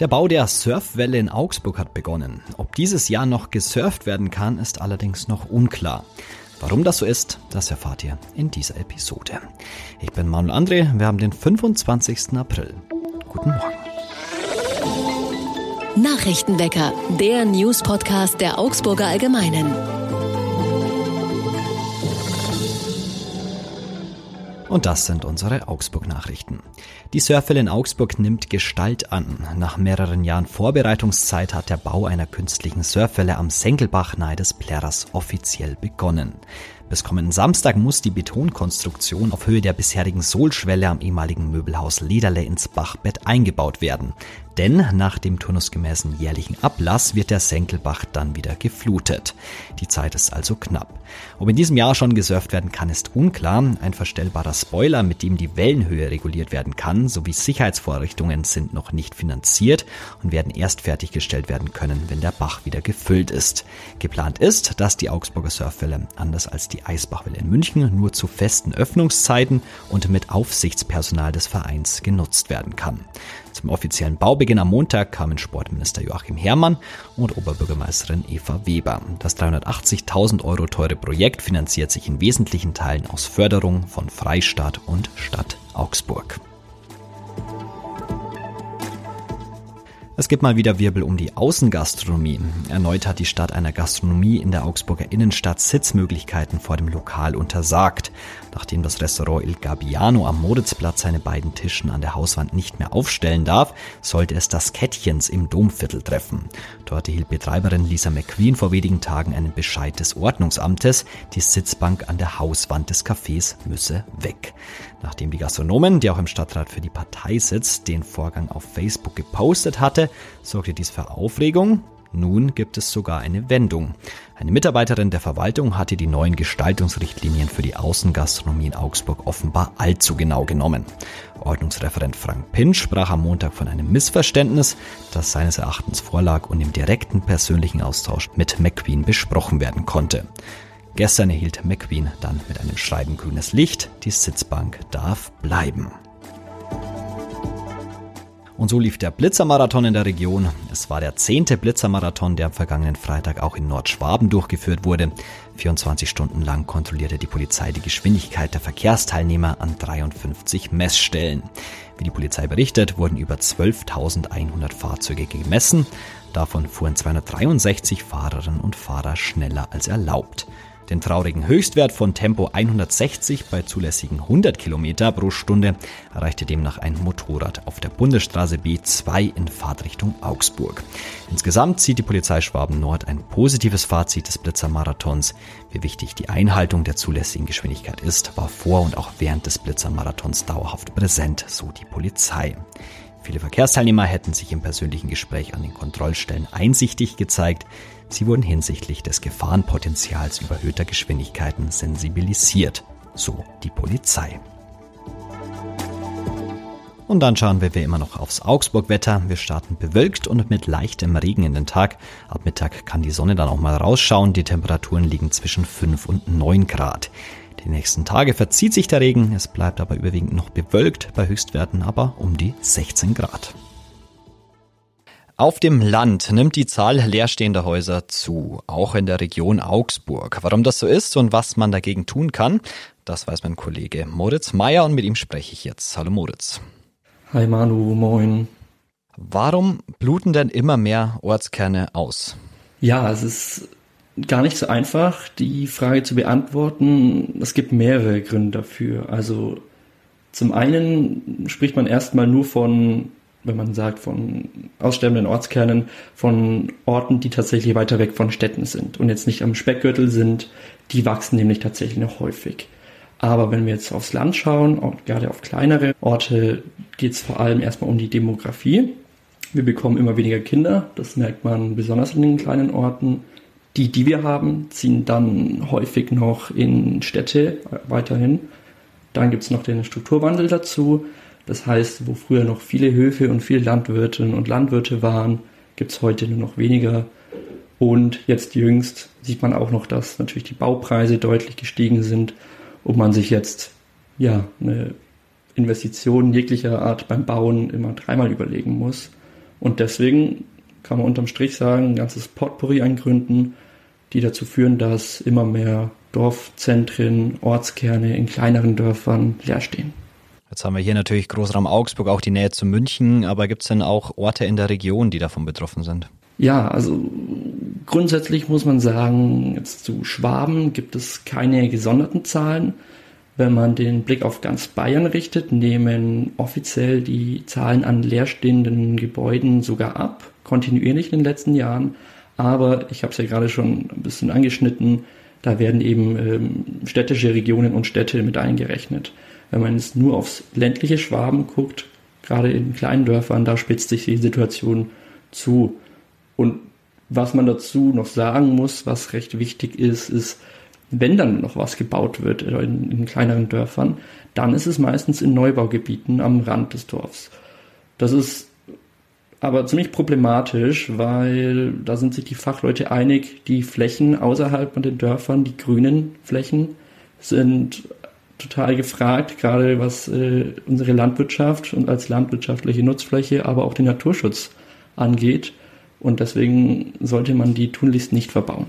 Der Bau der Surfwelle in Augsburg hat begonnen. Ob dieses Jahr noch gesurft werden kann, ist allerdings noch unklar. Warum das so ist, das erfahrt ihr in dieser Episode. Ich bin Manuel André, wir haben den 25. April. Guten Morgen. Nachrichtenwecker, der News-Podcast der Augsburger Allgemeinen. Und das sind unsere Augsburg-Nachrichten. Die Surfwelle in Augsburg nimmt Gestalt an. Nach mehreren Jahren Vorbereitungszeit hat der Bau einer künstlichen Surfwelle am Senkelbach nahe des Plärrers offiziell begonnen. Bis kommenden Samstag muss die Betonkonstruktion auf Höhe der bisherigen Sohlschwelle am ehemaligen Möbelhaus Lederle ins Bachbett eingebaut werden. Denn nach dem turnusgemäßen jährlichen Ablass wird der Senkelbach dann wieder geflutet. Die Zeit ist also knapp. Ob in diesem Jahr schon gesurft werden kann, ist unklar. Ein verstellbarer Spoiler, mit dem die Wellenhöhe reguliert werden kann, sowie Sicherheitsvorrichtungen sind noch nicht finanziert und werden erst fertiggestellt werden können, wenn der Bach wieder gefüllt ist. Geplant ist, dass die Augsburger Surfwelle, anders als die Eisbachwelle in München, nur zu festen Öffnungszeiten und mit Aufsichtspersonal des Vereins genutzt werden kann. Zum offiziellen Baubeginn am Montag kamen Sportminister Joachim Herrmann und Oberbürgermeisterin Eva Weber. Das 380.000 Euro teure Projekt finanziert sich in wesentlichen Teilen aus Förderung von Freistaat und Stadt Augsburg. Es gibt mal wieder Wirbel um die Außengastronomie. Erneut hat die Stadt einer Gastronomie in der Augsburger Innenstadt Sitzmöglichkeiten vor dem Lokal untersagt. Nachdem das Restaurant Il Gabbiano am Moritzplatz seine beiden Tischen an der Hauswand nicht mehr aufstellen darf, sollte es das Kettchens im Domviertel treffen. Dort erhielt Betreiberin Lisa McQueen vor wenigen Tagen einen Bescheid des Ordnungsamtes. Die Sitzbank an der Hauswand des Cafés müsse weg. Nachdem die Gastronomen, die auch im Stadtrat für die Partei sitzt, den Vorgang auf Facebook gepostet hatte, sorgte dies für Aufregung. Nun gibt es sogar eine Wendung. Eine Mitarbeiterin der Verwaltung hatte die neuen Gestaltungsrichtlinien für die Außengastronomie in Augsburg offenbar allzu genau genommen. Ordnungsreferent Frank Pinsch sprach am Montag von einem Missverständnis, das seines Erachtens vorlag und im direkten persönlichen Austausch mit McQueen besprochen werden konnte. Gestern erhielt McQueen dann mit einem Schreiben grünes Licht, die Sitzbank darf bleiben. Und so lief der Blitzermarathon in der Region. Es war der zehnte Blitzermarathon, der am vergangenen Freitag auch in Nordschwaben durchgeführt wurde. 24 Stunden lang kontrollierte die Polizei die Geschwindigkeit der Verkehrsteilnehmer an 53 Messstellen. Wie die Polizei berichtet, wurden über 12.100 Fahrzeuge gemessen. Davon fuhren 263 Fahrerinnen und Fahrer schneller als erlaubt. Den traurigen Höchstwert von Tempo 160 bei zulässigen 100 Kilometer pro Stunde erreichte demnach ein Motorrad auf der Bundesstraße B2 in Fahrtrichtung Augsburg. Insgesamt zieht die Polizei Schwaben Nord ein positives Fazit des Blitzermarathons. Wie wichtig die Einhaltung der zulässigen Geschwindigkeit ist, war vor und auch während des Blitzermarathons dauerhaft präsent, so die Polizei. Viele Verkehrsteilnehmer hätten sich im persönlichen Gespräch an den Kontrollstellen einsichtig gezeigt. Sie wurden hinsichtlich des Gefahrenpotenzials überhöhter Geschwindigkeiten sensibilisiert, so die Polizei. Und dann schauen wir wie immer noch aufs Augsburg-Wetter. Wir starten bewölkt und mit leichtem Regen in den Tag. Ab Mittag kann die Sonne dann auch mal rausschauen. Die Temperaturen liegen zwischen 5 und 9 Grad. Die nächsten Tage verzieht sich der Regen, es bleibt aber überwiegend noch bewölkt, bei Höchstwerten aber um die 16 Grad. Auf dem Land nimmt die Zahl leerstehender Häuser zu, auch in der Region Augsburg. Warum das so ist und was man dagegen tun kann, das weiß mein Kollege Moritz Meyer und mit ihm spreche ich jetzt. Hallo Moritz. Hi Manu, moin. Warum bluten denn immer mehr Ortskerne aus? Ja, es ist gar nicht so einfach, die Frage zu beantworten. Es gibt mehrere Gründe dafür. Also zum einen spricht man erstmal nur von wenn man sagt, von aussterbenden Ortskernen, von Orten, die tatsächlich weiter weg von Städten sind und jetzt nicht am Speckgürtel sind, die wachsen nämlich tatsächlich noch häufig. Aber wenn wir jetzt aufs Land schauen, gerade auf kleinere Orte, geht es vor allem erstmal um die Demografie. Wir bekommen immer weniger Kinder, das merkt man besonders in den kleinen Orten. Die, die wir haben, ziehen dann häufig noch in Städte weiterhin. Dann gibt es noch den Strukturwandel dazu. Das heißt, wo früher noch viele Höfe und viele Landwirtinnen und Landwirte waren, gibt es heute nur noch weniger. Und jetzt jüngst sieht man auch noch, dass natürlich die Baupreise deutlich gestiegen sind und man sich jetzt ja eine Investition jeglicher Art beim Bauen immer dreimal überlegen muss. Und deswegen kann man unterm Strich sagen, ein ganzes Potpourri an die dazu führen, dass immer mehr Dorfzentren, Ortskerne in kleineren Dörfern leer stehen. Jetzt haben wir hier natürlich Großraum Augsburg, auch die Nähe zu München, aber gibt es denn auch Orte in der Region, die davon betroffen sind? Ja, also grundsätzlich muss man sagen, jetzt zu Schwaben gibt es keine gesonderten Zahlen. Wenn man den Blick auf ganz Bayern richtet, nehmen offiziell die Zahlen an leerstehenden Gebäuden sogar ab, kontinuierlich in den letzten Jahren. Aber ich habe es ja gerade schon ein bisschen angeschnitten, da werden eben ähm, städtische Regionen und Städte mit eingerechnet. Wenn man jetzt nur aufs ländliche Schwaben guckt, gerade in kleinen Dörfern, da spitzt sich die Situation zu. Und was man dazu noch sagen muss, was recht wichtig ist, ist, wenn dann noch was gebaut wird in, in kleineren Dörfern, dann ist es meistens in Neubaugebieten am Rand des Dorfs. Das ist aber ziemlich problematisch, weil da sind sich die Fachleute einig, die Flächen außerhalb von den Dörfern, die grünen Flächen, sind total gefragt, gerade was äh, unsere Landwirtschaft und als landwirtschaftliche Nutzfläche, aber auch den Naturschutz angeht. Und deswegen sollte man die tunlichst nicht verbauen.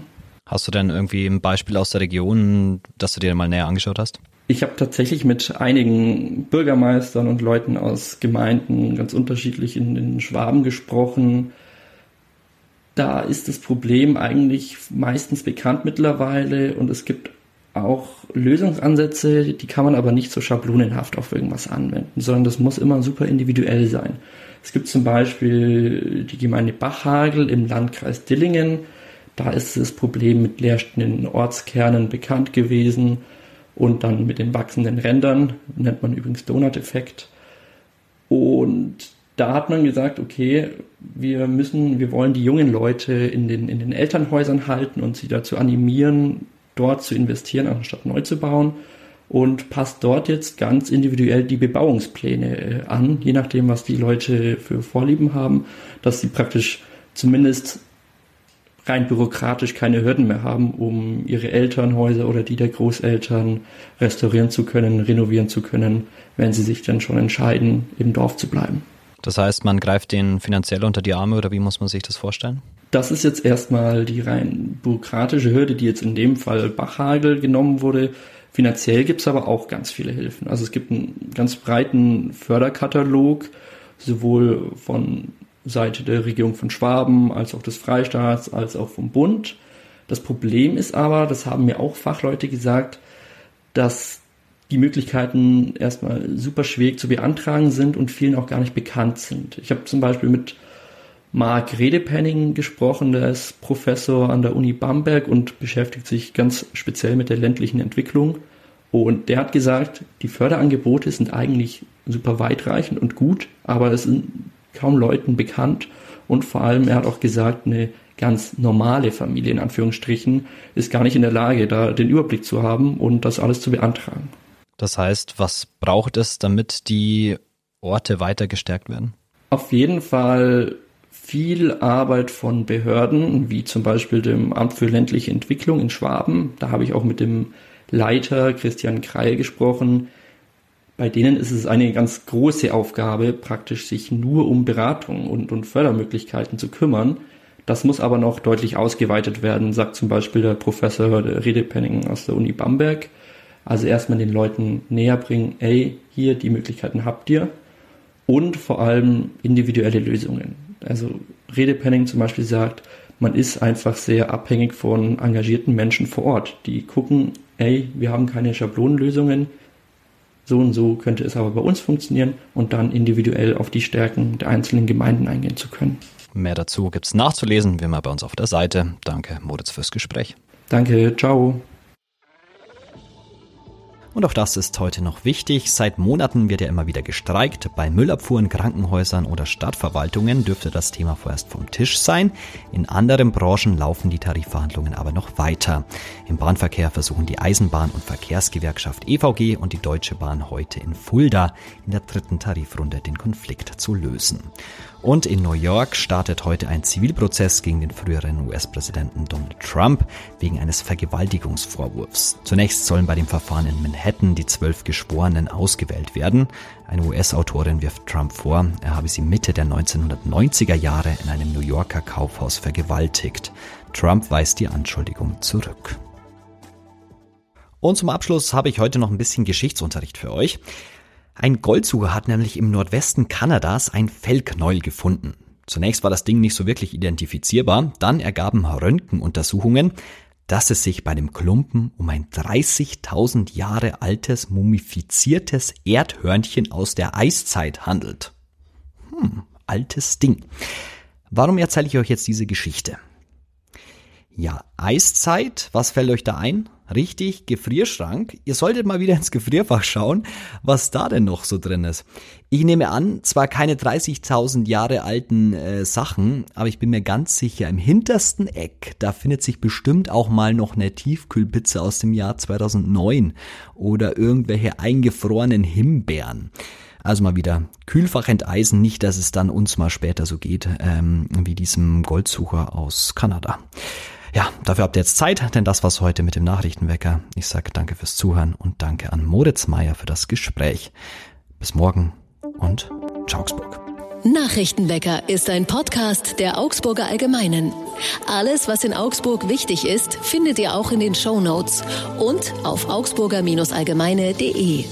Hast du denn irgendwie ein Beispiel aus der Region, das du dir mal näher angeschaut hast? Ich habe tatsächlich mit einigen Bürgermeistern und Leuten aus Gemeinden ganz unterschiedlich in, in Schwaben gesprochen. Da ist das Problem eigentlich meistens bekannt mittlerweile und es gibt auch Lösungsansätze, die kann man aber nicht so schablonenhaft auf irgendwas anwenden, sondern das muss immer super individuell sein. Es gibt zum Beispiel die Gemeinde Bachhagel im Landkreis Dillingen. Da ist das Problem mit leerstehenden Ortskernen bekannt gewesen und dann mit den wachsenden Rändern, nennt man übrigens Donut-Effekt. Und da hat man gesagt, okay, wir müssen, wir wollen die jungen Leute in den, in den Elternhäusern halten und sie dazu animieren, dort zu investieren, anstatt neu zu bauen und passt dort jetzt ganz individuell die Bebauungspläne äh, an, je nachdem, was die Leute für Vorlieben haben, dass sie praktisch zumindest rein bürokratisch keine Hürden mehr haben, um ihre Elternhäuser oder die der Großeltern restaurieren zu können, renovieren zu können, wenn sie sich dann schon entscheiden, im Dorf zu bleiben. Das heißt, man greift denen finanziell unter die Arme oder wie muss man sich das vorstellen? Das ist jetzt erstmal die rein bürokratische Hürde, die jetzt in dem Fall Bachhagel genommen wurde. Finanziell gibt es aber auch ganz viele Hilfen. Also es gibt einen ganz breiten Förderkatalog, sowohl von Seite der Regierung von Schwaben, als auch des Freistaats, als auch vom Bund. Das Problem ist aber, das haben mir auch Fachleute gesagt, dass die Möglichkeiten erstmal super schwierig zu beantragen sind und vielen auch gar nicht bekannt sind. Ich habe zum Beispiel mit Mark Redepenning gesprochen, der ist Professor an der Uni Bamberg und beschäftigt sich ganz speziell mit der ländlichen Entwicklung. Und der hat gesagt, die Förderangebote sind eigentlich super weitreichend und gut, aber es sind kaum Leuten bekannt. Und vor allem, er hat auch gesagt, eine ganz normale Familie in Anführungsstrichen ist gar nicht in der Lage, da den Überblick zu haben und das alles zu beantragen. Das heißt, was braucht es, damit die Orte weiter gestärkt werden? Auf jeden Fall viel Arbeit von Behörden, wie zum Beispiel dem Amt für ländliche Entwicklung in Schwaben. Da habe ich auch mit dem Leiter Christian Kreil gesprochen. Bei denen ist es eine ganz große Aufgabe, praktisch sich nur um Beratung und, und Fördermöglichkeiten zu kümmern. Das muss aber noch deutlich ausgeweitet werden, sagt zum Beispiel der Professor Redepenning aus der Uni Bamberg. Also erstmal den Leuten näher bringen, ey, hier, die Möglichkeiten habt ihr. Und vor allem individuelle Lösungen. Also Redepenning zum Beispiel sagt, man ist einfach sehr abhängig von engagierten Menschen vor Ort, die gucken, ey, wir haben keine Schablonenlösungen, so und so könnte es aber bei uns funktionieren und dann individuell auf die Stärken der einzelnen Gemeinden eingehen zu können. Mehr dazu gibt es nachzulesen, wie immer bei uns auf der Seite. Danke, Moritz, fürs Gespräch. Danke, ciao. Und auch das ist heute noch wichtig. Seit Monaten wird ja immer wieder gestreikt. Bei Müllabfuhren, Krankenhäusern oder Stadtverwaltungen dürfte das Thema vorerst vom Tisch sein. In anderen Branchen laufen die Tarifverhandlungen aber noch weiter. Im Bahnverkehr versuchen die Eisenbahn- und Verkehrsgewerkschaft EVG und die Deutsche Bahn heute in Fulda in der dritten Tarifrunde den Konflikt zu lösen. Und in New York startet heute ein Zivilprozess gegen den früheren US-Präsidenten Donald Trump wegen eines Vergewaltigungsvorwurfs. Zunächst sollen bei dem Verfahren in Manhattan hätten die zwölf Geschworenen ausgewählt werden. Eine US-Autorin wirft Trump vor, er habe sie Mitte der 1990er Jahre in einem New Yorker Kaufhaus vergewaltigt. Trump weist die Anschuldigung zurück. Und zum Abschluss habe ich heute noch ein bisschen Geschichtsunterricht für euch. Ein Goldsucher hat nämlich im Nordwesten Kanadas ein Fellknäuel gefunden. Zunächst war das Ding nicht so wirklich identifizierbar, dann ergaben Röntgenuntersuchungen, dass es sich bei dem Klumpen um ein 30.000 Jahre altes mumifiziertes Erdhörnchen aus der Eiszeit handelt. Hm, altes Ding. Warum erzähle ich euch jetzt diese Geschichte? Ja, Eiszeit, was fällt euch da ein? Richtig, Gefrierschrank. Ihr solltet mal wieder ins Gefrierfach schauen, was da denn noch so drin ist. Ich nehme an, zwar keine 30.000 Jahre alten äh, Sachen, aber ich bin mir ganz sicher, im hintersten Eck, da findet sich bestimmt auch mal noch eine Tiefkühlpizza aus dem Jahr 2009 oder irgendwelche eingefrorenen Himbeeren. Also mal wieder Kühlfach enteisen, nicht, dass es dann uns mal später so geht, ähm, wie diesem Goldsucher aus Kanada. Ja, dafür habt ihr jetzt Zeit, denn das war's heute mit dem Nachrichtenwecker. Ich sage danke fürs Zuhören und danke an Moritz Meyer für das Gespräch. Bis morgen und ciao Augsburg. Nachrichtenwecker ist ein Podcast der Augsburger Allgemeinen. Alles, was in Augsburg wichtig ist, findet ihr auch in den Show Notes und auf augsburger-allgemeine.de.